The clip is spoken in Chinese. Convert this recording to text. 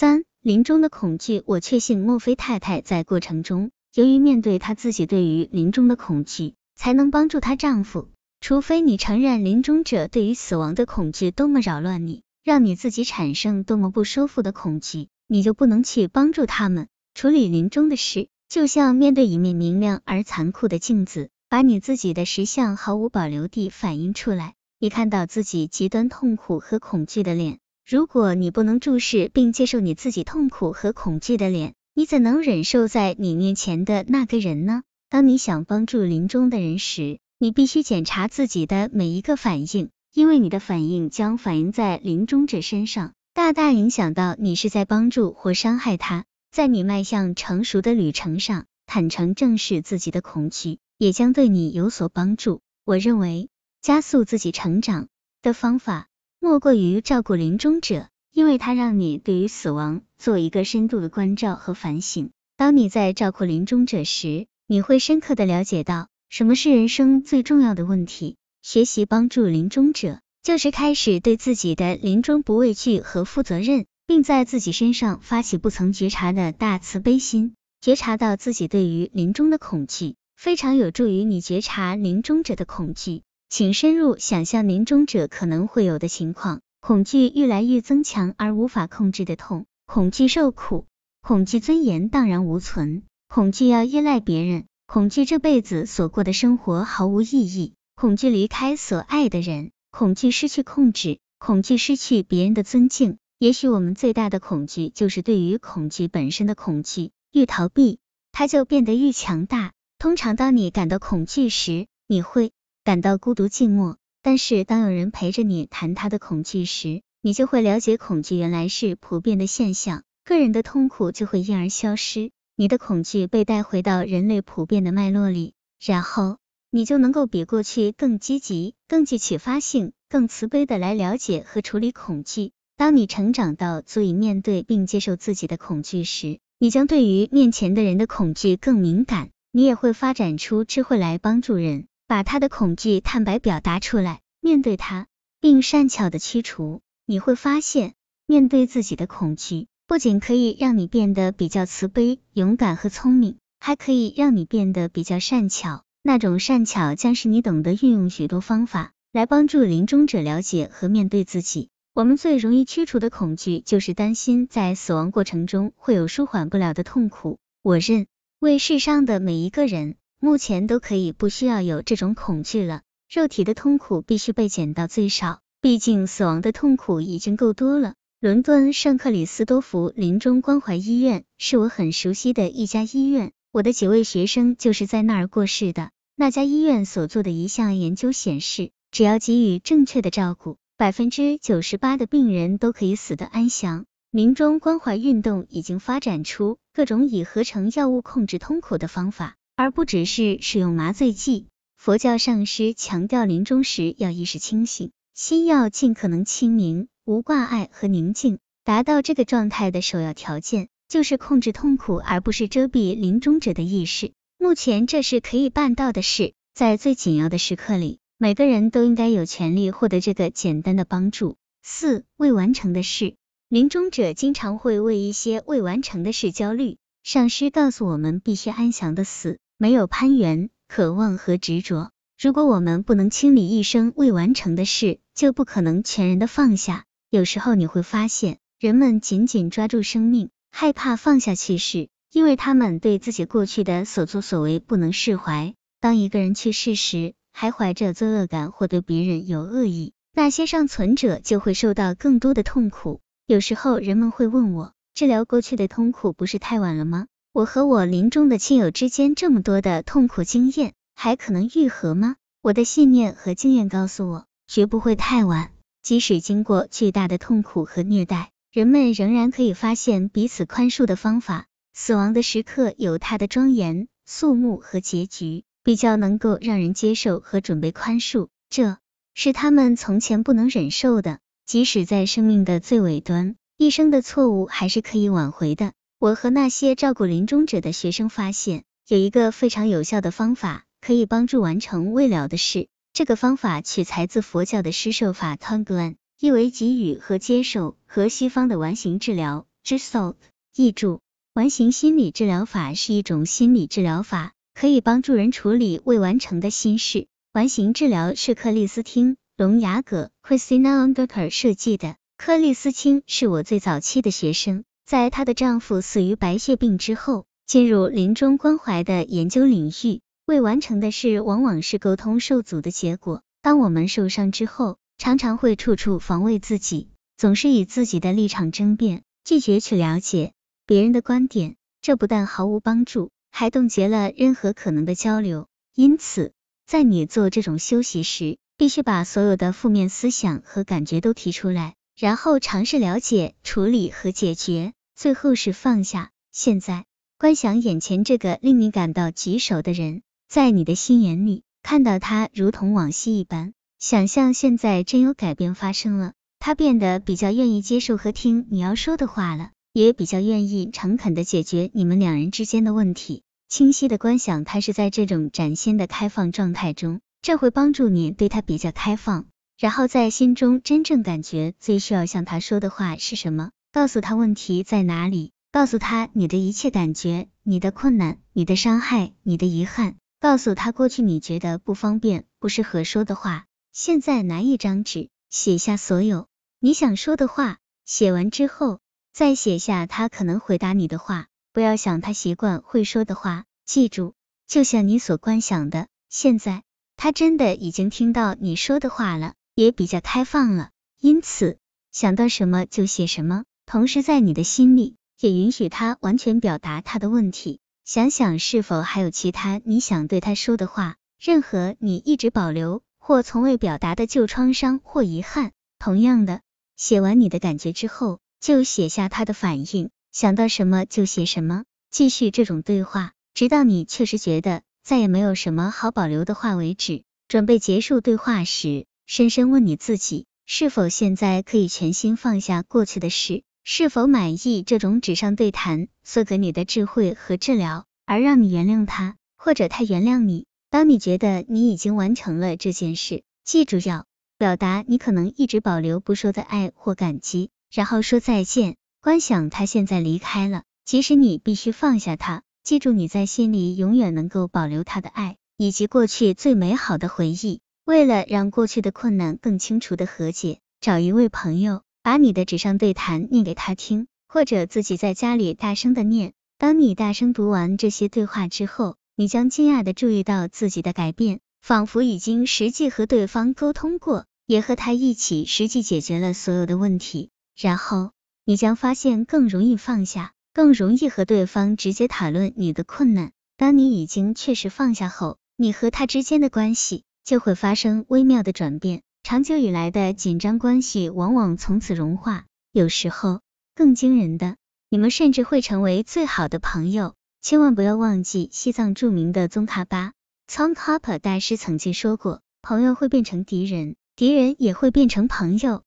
三、临终的恐惧。我确信墨菲太太在过程中，由于面对她自己对于临终的恐惧，才能帮助她丈夫。除非你承认临终者对于死亡的恐惧多么扰乱你，让你自己产生多么不舒服的恐惧，你就不能去帮助他们处理临终的事。就像面对一面明亮而残酷的镜子，把你自己的实相毫无保留地反映出来。你看到自己极端痛苦和恐惧的脸，如果你不能注视并接受你自己痛苦和恐惧的脸，你怎能忍受在你面前的那个人呢？当你想帮助临终的人时，你必须检查自己的每一个反应，因为你的反应将反映在临终者身上，大大影响到你是在帮助或伤害他。在你迈向成熟的旅程上，坦诚正视自己的恐惧，也将对你有所帮助。我认为。加速自己成长的方法，莫过于照顾临终者，因为它让你对于死亡做一个深度的关照和反省。当你在照顾临终者时，你会深刻的了解到什么是人生最重要的问题。学习帮助临终者，就是开始对自己的临终不畏惧和负责任，并在自己身上发起不曾觉察的大慈悲心。觉察到自己对于临终的恐惧，非常有助于你觉察临终者的恐惧。请深入想象临终者可能会有的情况：恐惧愈来愈增强而无法控制的痛，恐惧受苦，恐惧尊严荡然无存，恐惧要依赖别人，恐惧这辈子所过的生活毫无意义，恐惧离开所爱的人，恐惧失去控制，恐惧失去别人的尊敬。也许我们最大的恐惧就是对于恐惧本身的恐惧，愈逃避，它就变得愈强大。通常，当你感到恐惧时，你会。感到孤独寂寞，但是当有人陪着你谈他的恐惧时，你就会了解恐惧原来是普遍的现象，个人的痛苦就会因而消失，你的恐惧被带回到人类普遍的脉络里，然后你就能够比过去更积极、更具启发性、更慈悲的来了解和处理恐惧。当你成长到足以面对并接受自己的恐惧时，你将对于面前的人的恐惧更敏感，你也会发展出智慧来帮助人。把他的恐惧坦白表达出来，面对他，并善巧的驱除。你会发现，面对自己的恐惧，不仅可以让你变得比较慈悲、勇敢和聪明，还可以让你变得比较善巧。那种善巧将是你懂得运用许多方法来帮助临终者了解和面对自己。我们最容易驱除的恐惧，就是担心在死亡过程中会有舒缓不了的痛苦。我认为世上的每一个人。目前都可以不需要有这种恐惧了，肉体的痛苦必须被减到最少，毕竟死亡的痛苦已经够多了。伦敦圣克里斯多福临终关怀医院是我很熟悉的一家医院，我的几位学生就是在那儿过世的。那家医院所做的一项研究显示，只要给予正确的照顾，百分之九十八的病人都可以死得安详。临终关怀运动已经发展出各种以合成药物控制痛苦的方法。而不只是使用麻醉剂。佛教上师强调，临终时要意识清醒，心要尽可能清明、无挂碍和宁静。达到这个状态的首要条件，就是控制痛苦，而不是遮蔽临终者的意识。目前这是可以办到的事，在最紧要的时刻里，每个人都应该有权利获得这个简单的帮助。四、未完成的事，临终者经常会为一些未完成的事焦虑。上师告诉我们，必须安详的死。没有攀援、渴望和执着。如果我们不能清理一生未完成的事，就不可能全然的放下。有时候你会发现，人们紧紧抓住生命，害怕放下去世，因为他们对自己过去的所作所为不能释怀。当一个人去世时，还怀着罪恶感或对别人有恶意，那些尚存者就会受到更多的痛苦。有时候人们会问我，治疗过去的痛苦不是太晚了吗？我和我临终的亲友之间这么多的痛苦经验，还可能愈合吗？我的信念和经验告诉我，绝不会太晚。即使经过巨大的痛苦和虐待，人们仍然可以发现彼此宽恕的方法。死亡的时刻有它的庄严、肃穆和结局，比较能够让人接受和准备宽恕，这是他们从前不能忍受的。即使在生命的最尾端，一生的错误还是可以挽回的。我和那些照顾临终者的学生发现，有一个非常有效的方法，可以帮助完成未了的事。这个方法取材自佛教的施舍法 t o n g l a n 意为给予和接受，和西方的完形治疗 Result 译注：完形心理治疗法是一种心理治疗法，可以帮助人处理未完成的心事。完形治疗是克里斯汀·隆雅葛 （Christina Longaker） 设计的。克里斯汀是我最早期的学生，在她的丈夫死于白血病之后，进入临终关怀的研究领域。未完成的事往往是沟通受阻的结果。当我们受伤之后，常常会处处防卫自己，总是以自己的立场争辩，拒绝去了解别人的观点。这不但毫无帮助，还冻结了任何可能的交流。因此，在你做这种休息时，必须把所有的负面思想和感觉都提出来。然后尝试了解、处理和解决，最后是放下。现在，观想眼前这个令你感到棘手的人，在你的心眼里看到他如同往昔一般，想象现在真有改变发生了，他变得比较愿意接受和听你要说的话了，也比较愿意诚恳的解决你们两人之间的问题。清晰的观想他是在这种崭新的开放状态中，这会帮助你对他比较开放。然后在心中真正感觉最需要向他说的话是什么？告诉他问题在哪里，告诉他你的一切感觉、你的困难、你的伤害、你的遗憾，告诉他过去你觉得不方便、不适合说的话。现在拿一张纸，写下所有你想说的话。写完之后，再写下他可能回答你的话。不要想他习惯会说的话，记住，就像你所观想的，现在他真的已经听到你说的话了。也比较开放了，因此想到什么就写什么，同时在你的心里也允许他完全表达他的问题。想想是否还有其他你想对他说的话，任何你一直保留或从未表达的旧创伤或遗憾。同样的，写完你的感觉之后，就写下他的反应，想到什么就写什么，继续这种对话，直到你确实觉得再也没有什么好保留的话为止。准备结束对话时。深深问你自己，是否现在可以全心放下过去的事？是否满意这种纸上对谈所给你的智慧和治疗，而让你原谅他，或者他原谅你？当你觉得你已经完成了这件事，记住要表达你可能一直保留不说的爱或感激，然后说再见。观想他现在离开了，即使你必须放下他，记住你在心里永远能够保留他的爱，以及过去最美好的回忆。为了让过去的困难更清楚的和解，找一位朋友，把你的纸上对谈念给他听，或者自己在家里大声的念。当你大声读完这些对话之后，你将惊讶的注意到自己的改变，仿佛已经实际和对方沟通过，也和他一起实际解决了所有的问题。然后你将发现更容易放下，更容易和对方直接谈论你的困难。当你已经确实放下后，你和他之间的关系。就会发生微妙的转变，长久以来的紧张关系往往从此融化。有时候更惊人的，你们甚至会成为最好的朋友。千万不要忘记西藏著名的宗喀巴宗喀巴大师曾经说过：“朋友会变成敌人，敌人也会变成朋友。”